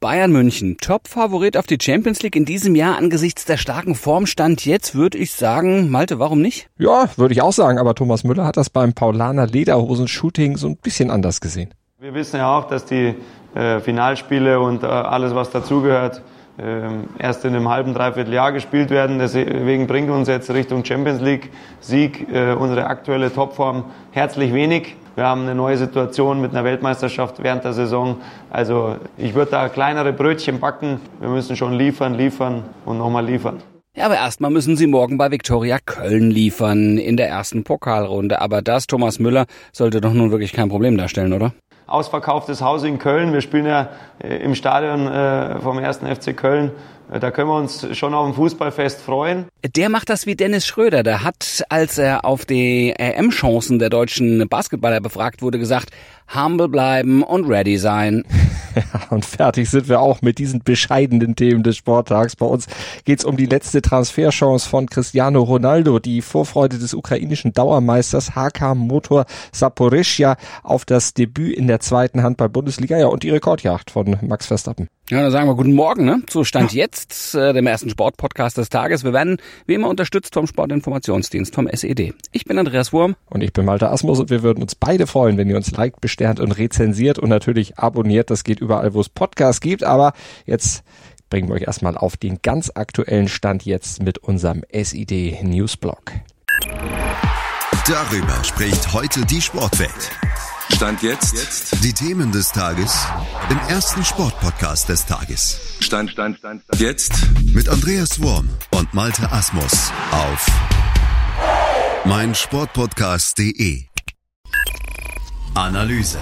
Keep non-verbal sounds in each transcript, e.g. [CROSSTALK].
Bayern München, Top-Favorit auf die Champions League in diesem Jahr angesichts der starken Formstand. Jetzt würde ich sagen, Malte, warum nicht? Ja, würde ich auch sagen, aber Thomas Müller hat das beim Paulaner Lederhosen-Shooting so ein bisschen anders gesehen. Wir wissen ja auch, dass die äh, Finalspiele und äh, alles, was dazugehört, ähm, erst in einem halben, dreiviertel Jahr gespielt werden. Deswegen bringt uns jetzt Richtung Champions League Sieg äh, unsere aktuelle Topform herzlich wenig. Wir haben eine neue Situation mit einer Weltmeisterschaft während der Saison. Also ich würde da kleinere Brötchen backen. Wir müssen schon liefern, liefern und nochmal liefern. Ja, aber erstmal müssen sie morgen bei Viktoria Köln liefern in der ersten Pokalrunde. Aber das, Thomas Müller, sollte doch nun wirklich kein Problem darstellen, oder? ausverkauftes Haus in Köln. Wir spielen ja äh, im Stadion äh, vom ersten FC Köln. Da können wir uns schon auf ein Fußballfest freuen. Der macht das wie Dennis Schröder. Der hat, als er auf die EM-Chancen der deutschen Basketballer befragt wurde, gesagt, humble bleiben und ready sein. [LAUGHS] Ja, und fertig sind wir auch mit diesen bescheidenen Themen des Sporttags. Bei uns geht's um die letzte Transferchance von Cristiano Ronaldo, die Vorfreude des ukrainischen Dauermeisters HK Motor Saporischja auf das Debüt in der zweiten Handball-Bundesliga ja, und die Rekordjagd von Max Verstappen. Ja, dann sagen wir guten Morgen, ne? Zu Stand jetzt, äh, dem ersten Sportpodcast des Tages. Wir werden wie immer unterstützt vom Sportinformationsdienst, vom SED. Ich bin Andreas Wurm. Und ich bin Malte Asmus und wir würden uns beide freuen, wenn ihr uns liked, besternt und rezensiert und natürlich abonniert. Das geht überall, wo es Podcasts gibt. Aber jetzt bringen wir euch erstmal auf den ganz aktuellen Stand jetzt mit unserem SID Newsblog. Darüber spricht heute die Sportwelt. Stand jetzt. Die Themen des Tages im ersten Sportpodcast des Tages. Stand, Stand, Stand, Stand. Jetzt. Mit Andreas Worm und Malte Asmus auf meinsportpodcast.de. Analyse.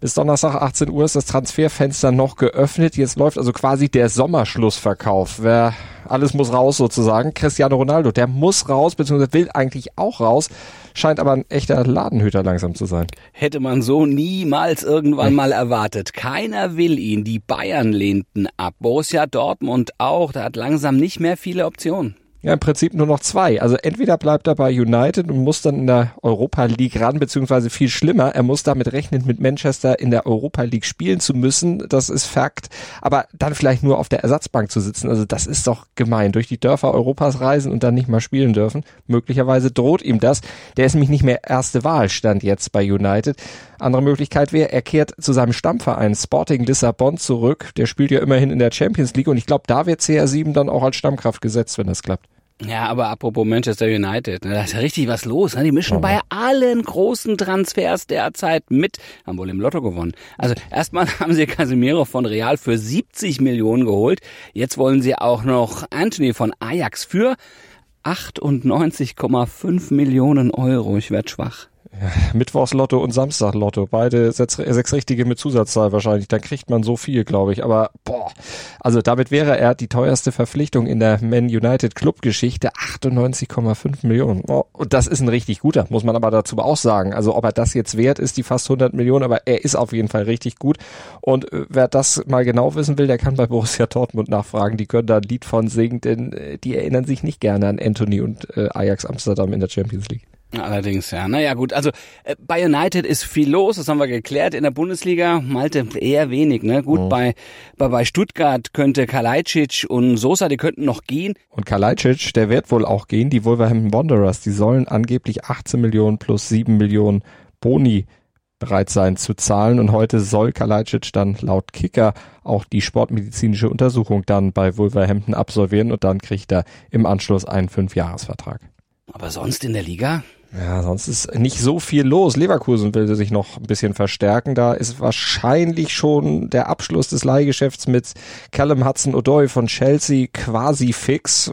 Bis Donnerstag 18 Uhr ist das Transferfenster noch geöffnet. Jetzt läuft also quasi der Sommerschlussverkauf. Wer alles muss raus sozusagen. Cristiano Ronaldo, der muss raus, beziehungsweise will eigentlich auch raus, scheint aber ein echter Ladenhüter langsam zu sein. Hätte man so niemals irgendwann mal erwartet. Keiner will ihn. Die Bayern lehnten ab. Borussia Dortmund auch. Da hat langsam nicht mehr viele Optionen. Ja, im Prinzip nur noch zwei. Also entweder bleibt er bei United und muss dann in der Europa League ran, beziehungsweise viel schlimmer, er muss damit rechnen, mit Manchester in der Europa League spielen zu müssen. Das ist Fakt. Aber dann vielleicht nur auf der Ersatzbank zu sitzen, also das ist doch gemein. Durch die Dörfer Europas reisen und dann nicht mal spielen dürfen. Möglicherweise droht ihm das. Der ist nämlich nicht mehr erste Wahl, stand jetzt bei United. Andere Möglichkeit wäre, er kehrt zu seinem Stammverein Sporting Lissabon zurück. Der spielt ja immerhin in der Champions League und ich glaube, da wird CR7 dann auch als Stammkraft gesetzt, wenn das klappt. Ja, aber apropos Manchester United, ne, da ist ja richtig was los. Ne? Die mischen oh. bei allen großen Transfers derzeit mit, haben wohl im Lotto gewonnen. Also erstmal [LAUGHS] haben sie Casemiro von Real für 70 Millionen geholt. Jetzt wollen sie auch noch Anthony von Ajax für 98,5 Millionen Euro. Ich werd schwach. Mittwochslotto und Samstaglotto. Beide sechs, sechs richtige mit Zusatzzahl wahrscheinlich. Dann kriegt man so viel, glaube ich. Aber boah, also damit wäre er die teuerste Verpflichtung in der Man United Club Geschichte. 98,5 Millionen. Oh, und das ist ein richtig guter, muss man aber dazu auch sagen. Also ob er das jetzt wert ist, die fast 100 Millionen, aber er ist auf jeden Fall richtig gut. Und äh, wer das mal genau wissen will, der kann bei Borussia Dortmund nachfragen. Die können da ein Lied von singen, denn äh, die erinnern sich nicht gerne an Anthony und äh, Ajax Amsterdam in der Champions League. Allerdings, ja. Naja, gut. Also äh, bei United ist viel los, das haben wir geklärt. In der Bundesliga, Malte, eher wenig. Ne? Gut, oh. bei, bei, bei Stuttgart könnte Kalajdzic und Sosa, die könnten noch gehen. Und Kalajdzic, der wird wohl auch gehen. Die Wolverhampton Wanderers, die sollen angeblich 18 Millionen plus 7 Millionen Boni bereit sein zu zahlen. Und heute soll Kalajdzic dann laut Kicker auch die sportmedizinische Untersuchung dann bei Wolverhampton absolvieren und dann kriegt er im Anschluss einen Fünfjahresvertrag. Aber sonst in der Liga? Ja, sonst ist nicht so viel los. Leverkusen will sich noch ein bisschen verstärken. Da ist wahrscheinlich schon der Abschluss des Leihgeschäfts mit Callum Hudson-Odoi von Chelsea quasi fix.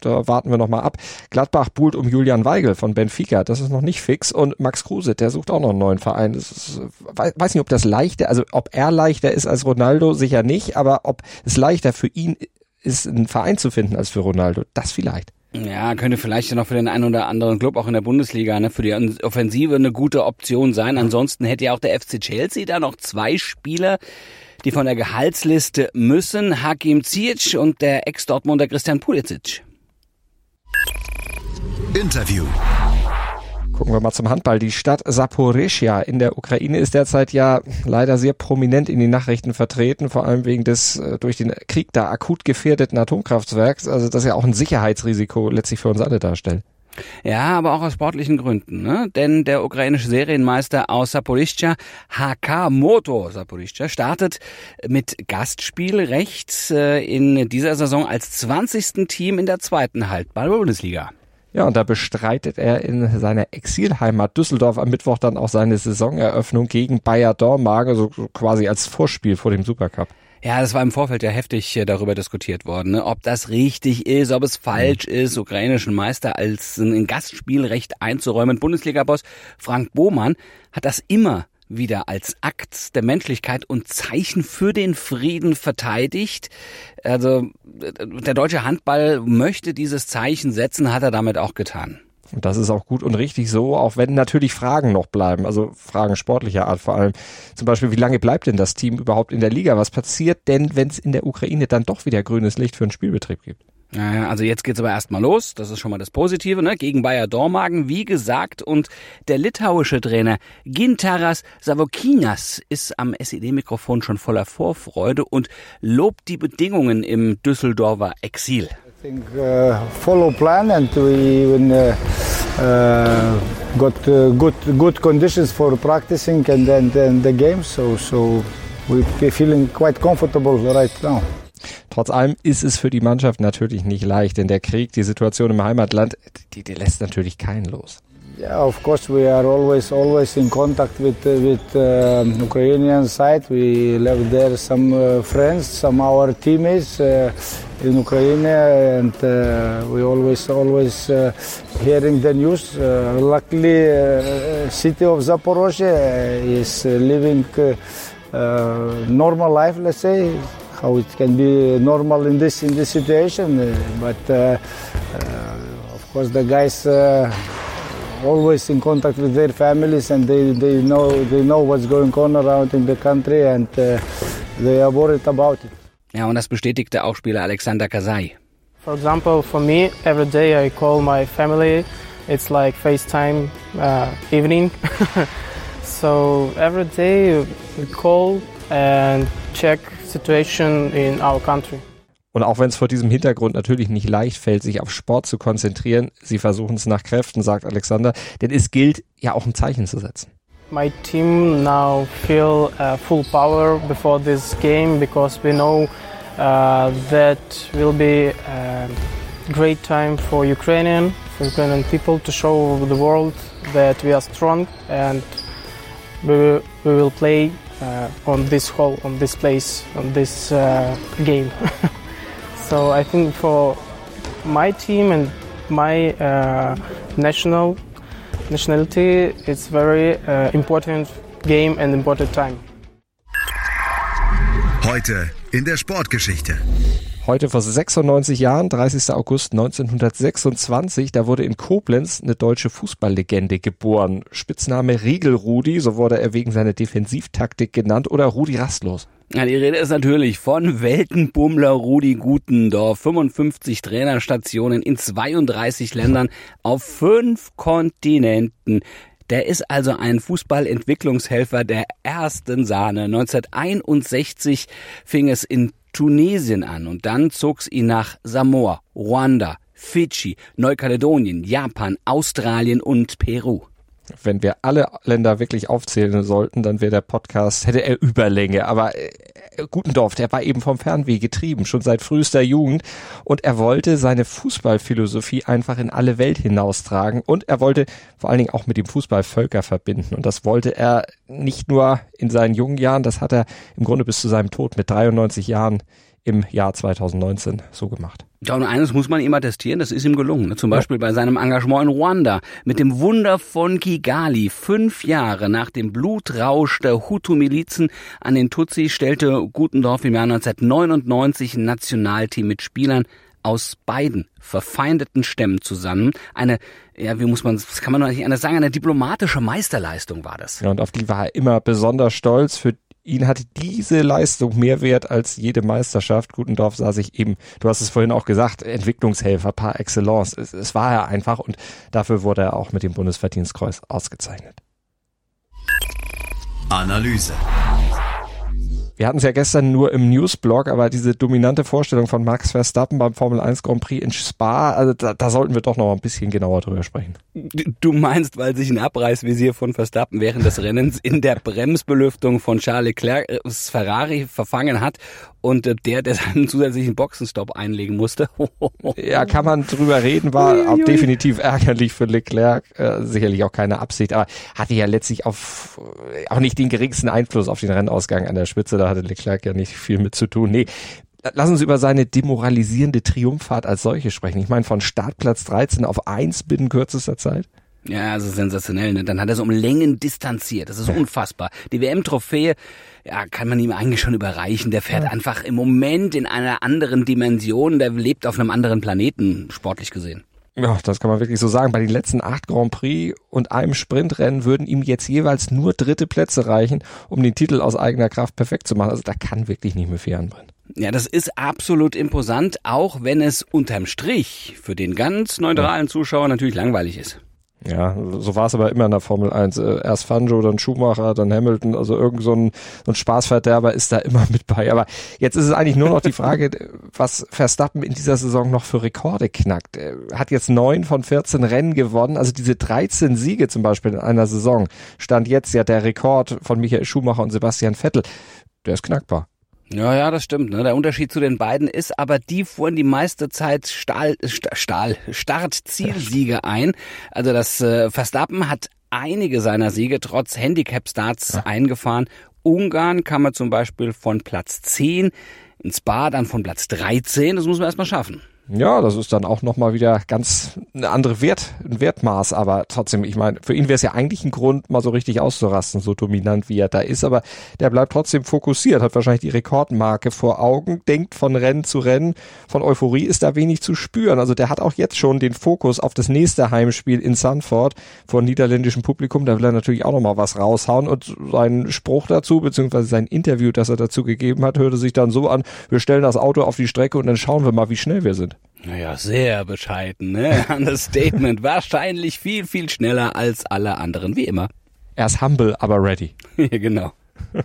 Da warten wir noch mal ab. Gladbach buhlt um Julian Weigel von Benfica. Das ist noch nicht fix. Und Max Kruse, der sucht auch noch einen neuen Verein. Ist, weiß nicht, ob das leichter, also ob er leichter ist als Ronaldo, sicher nicht. Aber ob es leichter für ihn ist, einen Verein zu finden als für Ronaldo, das vielleicht. Ja, könnte vielleicht ja noch für den einen oder anderen Club auch in der Bundesliga ne, für die Offensive eine gute Option sein. Ansonsten hätte ja auch der FC Chelsea da noch zwei Spieler, die von der Gehaltsliste müssen. Hakim Ziyech und der Ex-Dortmunder Christian Pulisic. Interview. Gucken wir mal zum Handball. Die Stadt Saporischia in der Ukraine ist derzeit ja leider sehr prominent in den Nachrichten vertreten, vor allem wegen des äh, durch den Krieg da akut gefährdeten Atomkraftwerks, also das ja auch ein Sicherheitsrisiko letztlich für uns alle darstellt. Ja, aber auch aus sportlichen Gründen, ne? Denn der ukrainische Serienmeister aus Saporischschja, HK Moto Saporischschja, startet mit Gastspielrecht äh, in dieser Saison als 20. Team in der zweiten Halbball-Bundesliga. Ja, und da bestreitet er in seiner Exilheimat Düsseldorf am Mittwoch dann auch seine Saisoneröffnung gegen Bayer Dormagen, so quasi als Vorspiel vor dem Supercup. Ja, das war im Vorfeld ja heftig äh, darüber diskutiert worden, ne? ob das richtig ist, ob es falsch mhm. ist, ukrainischen Meister als ein Gastspielrecht einzuräumen. Bundesliga-Boss Frank Bohmann hat das immer wieder als Akt der Menschlichkeit und Zeichen für den Frieden verteidigt. Also der deutsche Handball möchte dieses Zeichen setzen, hat er damit auch getan. Und das ist auch gut und richtig so, auch wenn natürlich Fragen noch bleiben, also Fragen sportlicher Art vor allem. Zum Beispiel, wie lange bleibt denn das Team überhaupt in der Liga? Was passiert denn, wenn es in der Ukraine dann doch wieder grünes Licht für einen Spielbetrieb gibt? Also jetzt geht's aber erstmal los. Das ist schon mal das Positive, ne? Gegen Bayer Dormagen, wie gesagt. Und der litauische Trainer Gintaras Savokinas ist am SED-Mikrofon schon voller Vorfreude und lobt die Bedingungen im Düsseldorfer Exil. I think uh, follow plan and we even uh, uh, got uh, good good conditions for practicing and then, then the game. So so we're feeling quite comfortable right now. Trotz allem ist es für die Mannschaft natürlich nicht leicht, denn der Krieg, die Situation im Heimatland, die, die lässt natürlich keinen los. Yeah, of course we are always always in contact with uh, with uh, Ukrainian side. We left there some uh, friends, some our teammates uh, in Ukraine, and uh, we always always uh, hearing the news. Luckily, city of Zaporozhye is living normal life, let's say how it can be normal in this in this situation. Uh, but uh, uh, of course, the guys always in contact with their families and they, they know they know what's going on around in the country and they are worried about it. Ja, und das bestätigte auch Spieler Alexander Kasai. For example, for me, every day I call my family. It's like FaceTime uh, evening. [LAUGHS] so every day we call and check situation in our country. Und auch wenn es vor diesem Hintergrund natürlich nicht leicht fällt, sich auf Sport zu konzentrieren, sie versuchen es nach Kräften, sagt Alexander, denn es gilt ja auch ein Zeichen zu setzen. My team now feel uh, full power before this game because we know uh, that will be a great time for Ukrainian, for Ukrainian people to show the world that we are strong and we, we will play uh, on this hall, on this place, on this uh, game. [LAUGHS] so I think for my team and my uh, national nationality, it's very uh, important game and important time. Heute in der Sportgeschichte. Heute vor 96 Jahren, 30. August 1926, da wurde in Koblenz eine deutsche Fußballlegende geboren. Spitzname Riegel Rudi, so wurde er wegen seiner Defensivtaktik genannt, oder Rudi Rastlos. Ja, die Rede ist natürlich von Weltenbummler Rudi Gutendorf. 55 Trainerstationen in 32 Ländern auf fünf Kontinenten. Der ist also ein Fußballentwicklungshelfer der ersten Sahne. 1961 fing es in Tunesien an und dann zog's ihn nach Samoa, Ruanda, Fidschi, Neukaledonien, Japan, Australien und Peru. Wenn wir alle Länder wirklich aufzählen sollten, dann wäre der Podcast, hätte er Überlänge. Aber äh, Gutendorf, der war eben vom Fernweh getrieben, schon seit frühester Jugend. Und er wollte seine Fußballphilosophie einfach in alle Welt hinaustragen. Und er wollte vor allen Dingen auch mit dem Fußball Völker verbinden. Und das wollte er nicht nur in seinen jungen Jahren, das hat er im Grunde bis zu seinem Tod mit 93 Jahren im Jahr 2019 so gemacht. Ja, und eines muss man ihm attestieren, das ist ihm gelungen. Ne? Zum Beispiel bei seinem Engagement in Ruanda mit dem Wunder von Kigali. Fünf Jahre nach dem Blutrausch der Hutu-Milizen an den Tutsi stellte Gutendorf im Jahr 1999 ein Nationalteam mit Spielern aus beiden verfeindeten Stämmen zusammen. Eine, ja, wie muss man, das kann man noch nicht anders sagen, eine diplomatische Meisterleistung war das. Ja, und auf die war er immer besonders stolz. Für ihn hatte diese Leistung mehr Wert als jede Meisterschaft. Gutendorf sah sich eben, du hast es vorhin auch gesagt, Entwicklungshelfer par excellence. Es, es war er einfach und dafür wurde er auch mit dem Bundesverdienstkreuz ausgezeichnet. Analyse. Wir hatten es ja gestern nur im Newsblog, aber diese dominante Vorstellung von Max Verstappen beim Formel 1 Grand Prix in Spa, also da, da sollten wir doch noch ein bisschen genauer drüber sprechen. Du meinst, weil sich ein Abreißvisier von Verstappen während des Rennens in der Bremsbelüftung von Charles Leclerc's Ferrari verfangen hat und der, der [LAUGHS] seinen zusätzlichen Boxenstopp einlegen musste. [LAUGHS] ja, kann man drüber reden, war auch definitiv ärgerlich für Leclerc, äh, sicherlich auch keine Absicht, aber hatte ja letztlich auf auch nicht den geringsten Einfluss auf den Rennausgang an der Spitze, da hatte Leclerc ja nicht viel mit zu tun. Nee, Lass uns über seine demoralisierende Triumphfahrt als solche sprechen. Ich meine, von Startplatz 13 auf 1 binnen kürzester Zeit. Ja, also sensationell. Ne? Dann hat er so um Längen distanziert. Das ist unfassbar. Die WM-Trophäe, ja, kann man ihm eigentlich schon überreichen. Der fährt ja. einfach im Moment in einer anderen Dimension. Der lebt auf einem anderen Planeten, sportlich gesehen. Ja, das kann man wirklich so sagen. Bei den letzten acht Grand Prix und einem Sprintrennen würden ihm jetzt jeweils nur dritte Plätze reichen, um den Titel aus eigener Kraft perfekt zu machen. Also da kann wirklich nicht mehr viel anbrennen. Ja, das ist absolut imposant, auch wenn es unterm Strich für den ganz neutralen Zuschauer natürlich langweilig ist. Ja, so war es aber immer in der Formel 1. Äh, erst Fanjo, dann Schumacher, dann Hamilton, also irgend so ein, so ein Spaßverderber ist da immer mit bei. Aber jetzt ist es eigentlich nur noch die Frage, [LAUGHS] was Verstappen in dieser Saison noch für Rekorde knackt. Er hat jetzt neun von 14 Rennen gewonnen, also diese 13 Siege zum Beispiel in einer Saison. Stand jetzt ja der Rekord von Michael Schumacher und Sebastian Vettel. Der ist knackbar. Ja, ja, das stimmt. Ne? Der Unterschied zu den beiden ist aber, die fuhren die meiste Zeit Stahl, Stahl, Start-Zielsiege ein. Also das äh, Verstappen hat einige seiner Siege trotz Handicap-Starts ja. eingefahren. Ungarn kam er zum Beispiel von Platz 10, ins Spa dann von Platz 13. Das muss man erstmal schaffen. Ja, das ist dann auch nochmal wieder ganz eine andere Wert, ein Wertmaß, aber trotzdem, ich meine, für ihn wäre es ja eigentlich ein Grund, mal so richtig auszurasten, so dominant wie er da ist, aber der bleibt trotzdem fokussiert, hat wahrscheinlich die Rekordmarke vor Augen, denkt von Rennen zu Rennen, von Euphorie ist da wenig zu spüren, also der hat auch jetzt schon den Fokus auf das nächste Heimspiel in Sanford vor niederländischem Publikum, da will er natürlich auch nochmal was raushauen und sein Spruch dazu, beziehungsweise sein Interview, das er dazu gegeben hat, hörte sich dann so an, wir stellen das Auto auf die Strecke und dann schauen wir mal, wie schnell wir sind. Naja, sehr bescheiden, ne? [LAUGHS] Understatement. Wahrscheinlich viel, viel schneller als alle anderen, wie immer. Er ist humble, aber ready. [LAUGHS] ja, genau. [LAUGHS]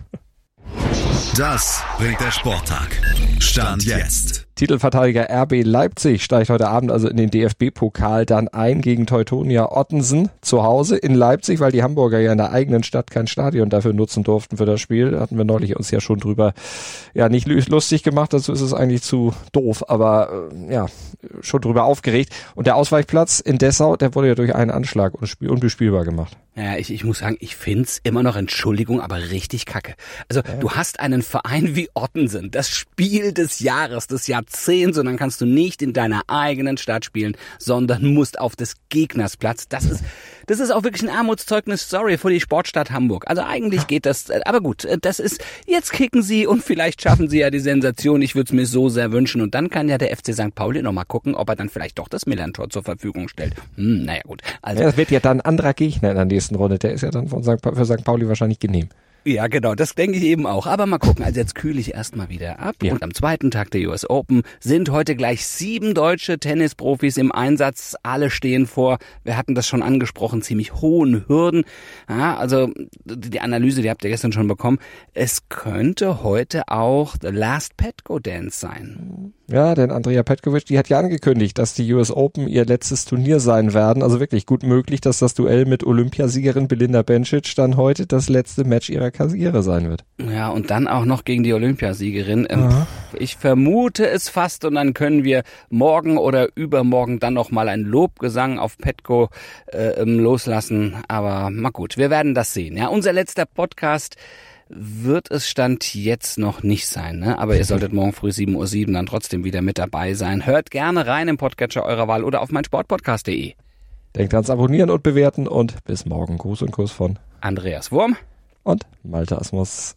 Das bringt der Sporttag. Stand jetzt. Titelverteidiger RB Leipzig steigt heute Abend also in den DFB-Pokal dann ein gegen Teutonia Ottensen zu Hause in Leipzig, weil die Hamburger ja in der eigenen Stadt kein Stadion dafür nutzen durften für das Spiel. Da hatten wir neulich uns ja schon drüber, ja, nicht lustig gemacht, dazu ist es eigentlich zu doof, aber äh, ja, schon drüber aufgeregt. Und der Ausweichplatz in Dessau, der wurde ja durch einen Anschlag unbespielbar gemacht. Ja, ich, ich muss sagen, ich find's immer noch, Entschuldigung, aber richtig kacke. Also ja. du hast einen Verein wie Ottensen, das Spiel des Jahres, des Jahrzehnts und dann kannst du nicht in deiner eigenen Stadt spielen, sondern musst auf des Gegners Platz. Das ist, das ist auch wirklich ein Armutszeugnis, sorry, für die Sportstadt Hamburg. Also eigentlich geht das, aber gut, das ist, jetzt kicken sie und vielleicht schaffen sie ja die Sensation. Ich würde es mir so sehr wünschen und dann kann ja der FC St. Pauli nochmal gucken, ob er dann vielleicht doch das Millantor zur Verfügung stellt. Hm, naja gut. Also, ja, das wird ja dann ein anderer Gegner in der nächsten nächsten Runde. Der ist ja dann von St. für St. Pauli wahrscheinlich genehm. Ja, genau, das denke ich eben auch. Aber mal gucken, also jetzt kühle ich erstmal wieder ab. Ja. Und am zweiten Tag der US Open sind heute gleich sieben deutsche Tennisprofis im Einsatz. Alle stehen vor, wir hatten das schon angesprochen, ziemlich hohen Hürden. Ja, also die Analyse, die habt ihr gestern schon bekommen. Es könnte heute auch The Last Petco Dance sein. Ja, denn Andrea Petkovic, die hat ja angekündigt, dass die US Open ihr letztes Turnier sein werden. Also wirklich gut möglich, dass das Duell mit Olympiasiegerin Belinda Bencic dann heute das letzte Match ihrer Karriere sein wird. Ja, und dann auch noch gegen die Olympiasiegerin. Ähm, ich vermute es fast und dann können wir morgen oder übermorgen dann noch mal ein Lobgesang auf Petko äh, ähm, loslassen. Aber mal gut, wir werden das sehen. Ja, unser letzter Podcast wird es Stand jetzt noch nicht sein, ne? aber ihr solltet morgen früh 7.07 Uhr dann trotzdem wieder mit dabei sein. Hört gerne rein im Podcatcher eurer Wahl oder auf meinsportpodcast.de. Denkt ans Abonnieren und Bewerten und bis morgen. Gruß und Kuss von Andreas Wurm und Malte Asmus.